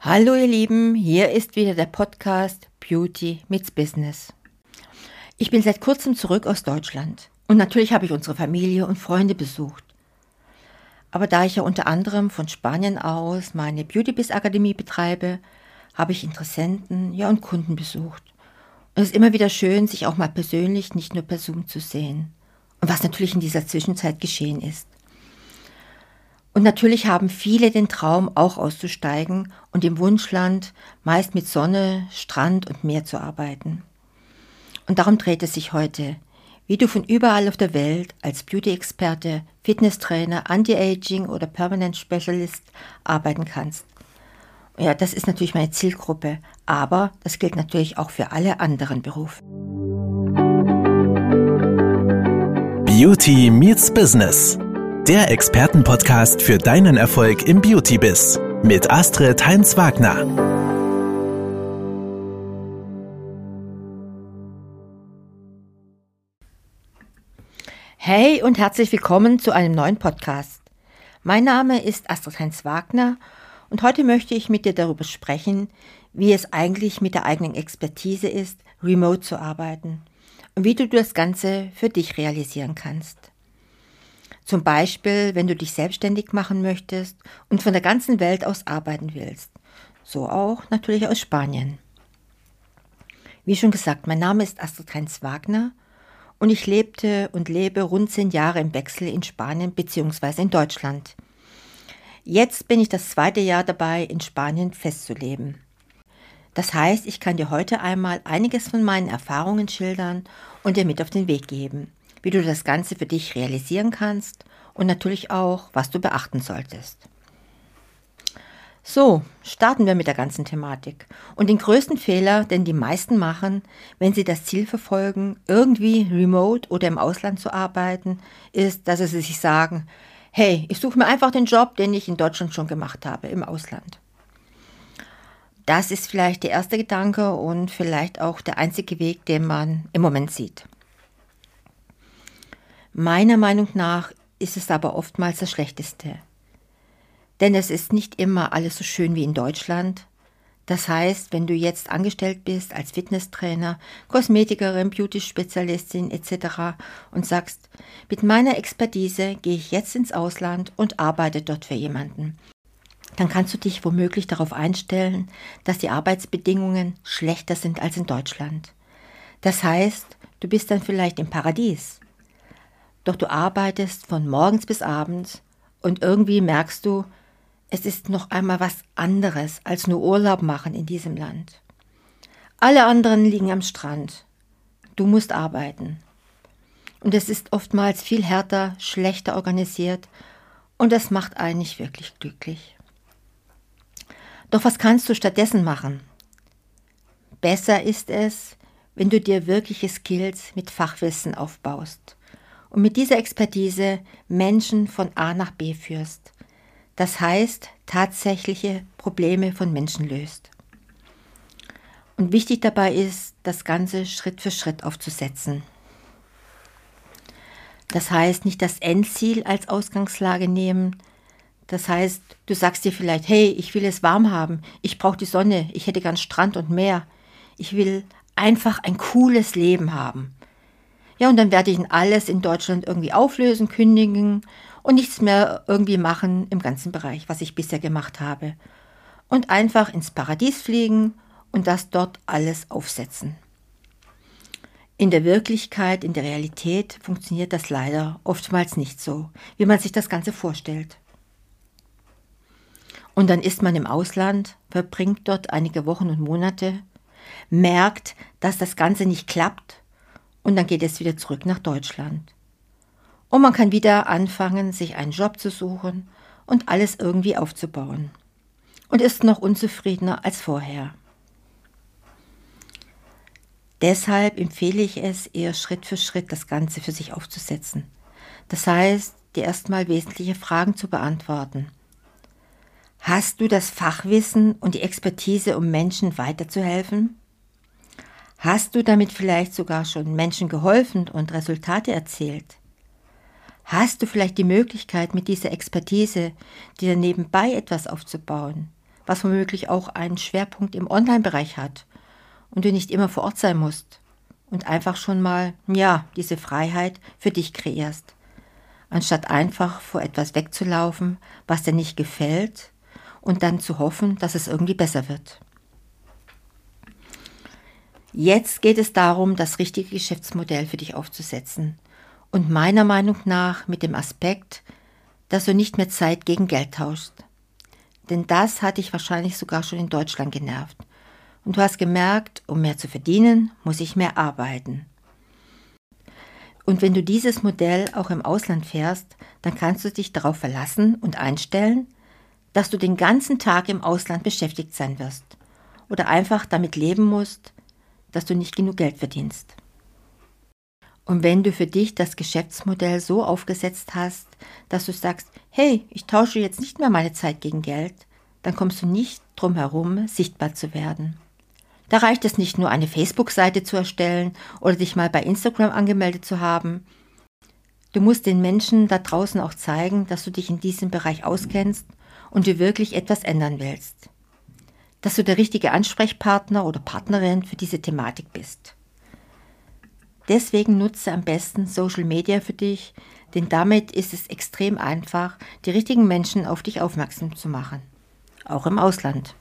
Hallo ihr Lieben, hier ist wieder der Podcast Beauty meets Business. Ich bin seit kurzem zurück aus Deutschland und natürlich habe ich unsere Familie und Freunde besucht. Aber da ich ja unter anderem von Spanien aus meine Beauty Biz Akademie betreibe, habe ich Interessenten, ja und Kunden besucht. Und es ist immer wieder schön, sich auch mal persönlich, nicht nur per Zoom zu sehen. Und was natürlich in dieser Zwischenzeit geschehen ist. Und natürlich haben viele den Traum, auch auszusteigen und im Wunschland meist mit Sonne, Strand und Meer zu arbeiten. Und darum dreht es sich heute, wie du von überall auf der Welt als Beauty-Experte, Fitnesstrainer, Anti-Aging oder Permanent Specialist arbeiten kannst. Ja, das ist natürlich meine Zielgruppe, aber das gilt natürlich auch für alle anderen Berufe. Beauty meets Business der Expertenpodcast für deinen Erfolg im Beauty-Biss mit Astrid Heinz-Wagner. Hey und herzlich willkommen zu einem neuen Podcast. Mein Name ist Astrid Heinz-Wagner und heute möchte ich mit dir darüber sprechen, wie es eigentlich mit der eigenen Expertise ist, remote zu arbeiten und wie du das Ganze für dich realisieren kannst. Zum Beispiel, wenn du dich selbstständig machen möchtest und von der ganzen Welt aus arbeiten willst. So auch natürlich aus Spanien. Wie schon gesagt, mein Name ist Astrid Heinz Wagner und ich lebte und lebe rund zehn Jahre im Wechsel in Spanien bzw. in Deutschland. Jetzt bin ich das zweite Jahr dabei, in Spanien festzuleben. Das heißt, ich kann dir heute einmal einiges von meinen Erfahrungen schildern und dir mit auf den Weg geben wie du das Ganze für dich realisieren kannst und natürlich auch, was du beachten solltest. So, starten wir mit der ganzen Thematik. Und den größten Fehler, den die meisten machen, wenn sie das Ziel verfolgen, irgendwie remote oder im Ausland zu arbeiten, ist, dass sie sich sagen, hey, ich suche mir einfach den Job, den ich in Deutschland schon gemacht habe, im Ausland. Das ist vielleicht der erste Gedanke und vielleicht auch der einzige Weg, den man im Moment sieht. Meiner Meinung nach ist es aber oftmals das Schlechteste. Denn es ist nicht immer alles so schön wie in Deutschland. Das heißt, wenn du jetzt angestellt bist als Fitnesstrainer, Kosmetikerin, Beauty-Spezialistin etc. und sagst, mit meiner Expertise gehe ich jetzt ins Ausland und arbeite dort für jemanden, dann kannst du dich womöglich darauf einstellen, dass die Arbeitsbedingungen schlechter sind als in Deutschland. Das heißt, du bist dann vielleicht im Paradies, doch du arbeitest von morgens bis abends und irgendwie merkst du, es ist noch einmal was anderes als nur Urlaub machen in diesem Land. Alle anderen liegen am Strand. Du musst arbeiten. Und es ist oftmals viel härter, schlechter organisiert und das macht einen nicht wirklich glücklich. Doch was kannst du stattdessen machen? Besser ist es, wenn du dir wirkliche Skills mit Fachwissen aufbaust und mit dieser Expertise Menschen von A nach B führst. Das heißt, tatsächliche Probleme von Menschen löst. Und wichtig dabei ist, das Ganze Schritt für Schritt aufzusetzen. Das heißt, nicht das Endziel als Ausgangslage nehmen. Das heißt, du sagst dir vielleicht, hey, ich will es warm haben, ich brauche die Sonne, ich hätte gern Strand und Meer. Ich will einfach ein cooles Leben haben. Ja, und dann werde ich alles in Deutschland irgendwie auflösen, kündigen und nichts mehr irgendwie machen im ganzen Bereich, was ich bisher gemacht habe. Und einfach ins Paradies fliegen und das dort alles aufsetzen. In der Wirklichkeit, in der Realität funktioniert das leider oftmals nicht so, wie man sich das Ganze vorstellt. Und dann ist man im Ausland, verbringt dort einige Wochen und Monate, merkt, dass das Ganze nicht klappt und dann geht es wieder zurück nach Deutschland. Und man kann wieder anfangen, sich einen Job zu suchen und alles irgendwie aufzubauen. Und ist noch unzufriedener als vorher. Deshalb empfehle ich es, eher Schritt für Schritt das Ganze für sich aufzusetzen. Das heißt, dir erstmal wesentliche Fragen zu beantworten. Hast du das Fachwissen und die Expertise, um Menschen weiterzuhelfen? Hast du damit vielleicht sogar schon Menschen geholfen und Resultate erzielt? Hast du vielleicht die Möglichkeit, mit dieser Expertise dir nebenbei etwas aufzubauen, was womöglich auch einen Schwerpunkt im Online-Bereich hat und du nicht immer vor Ort sein musst und einfach schon mal, ja, diese Freiheit für dich kreierst, anstatt einfach vor etwas wegzulaufen, was dir nicht gefällt und dann zu hoffen, dass es irgendwie besser wird. Jetzt geht es darum, das richtige Geschäftsmodell für dich aufzusetzen und meiner Meinung nach mit dem Aspekt, dass du nicht mehr Zeit gegen Geld tauschst. Denn das hat dich wahrscheinlich sogar schon in Deutschland genervt. Und du hast gemerkt, um mehr zu verdienen, muss ich mehr arbeiten. Und wenn du dieses Modell auch im Ausland fährst, dann kannst du dich darauf verlassen und einstellen, dass du den ganzen Tag im Ausland beschäftigt sein wirst oder einfach damit leben musst, dass du nicht genug Geld verdienst. Und wenn du für dich das Geschäftsmodell so aufgesetzt hast, dass du sagst, hey, ich tausche jetzt nicht mehr meine Zeit gegen Geld, dann kommst du nicht drum herum, sichtbar zu werden. Da reicht es nicht nur, eine Facebook-Seite zu erstellen oder dich mal bei Instagram angemeldet zu haben. Du musst den Menschen da draußen auch zeigen, dass du dich in diesem Bereich auskennst und du wirklich etwas ändern willst. Dass du der richtige Ansprechpartner oder Partnerin für diese Thematik bist. Deswegen nutze am besten Social Media für dich, denn damit ist es extrem einfach, die richtigen Menschen auf dich aufmerksam zu machen. Auch im Ausland.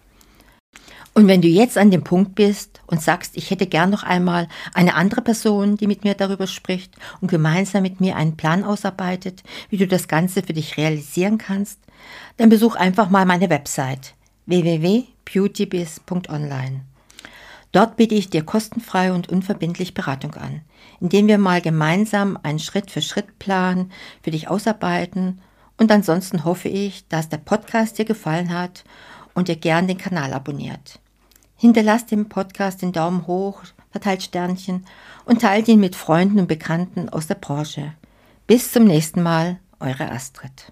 Und wenn du jetzt an dem Punkt bist und sagst, ich hätte gern noch einmal eine andere Person, die mit mir darüber spricht und gemeinsam mit mir einen Plan ausarbeitet, wie du das Ganze für dich realisieren kannst, dann besuch einfach mal meine Website www.beautybiz.online. Dort biete ich dir kostenfrei und unverbindlich Beratung an, indem wir mal gemeinsam einen Schritt-für-Schritt-Plan für dich ausarbeiten und ansonsten hoffe ich, dass der Podcast dir gefallen hat und ihr gern den Kanal abonniert. Hinterlasst dem Podcast den Daumen hoch, verteilt Sternchen und teilt ihn mit Freunden und Bekannten aus der Branche. Bis zum nächsten Mal, eure Astrid.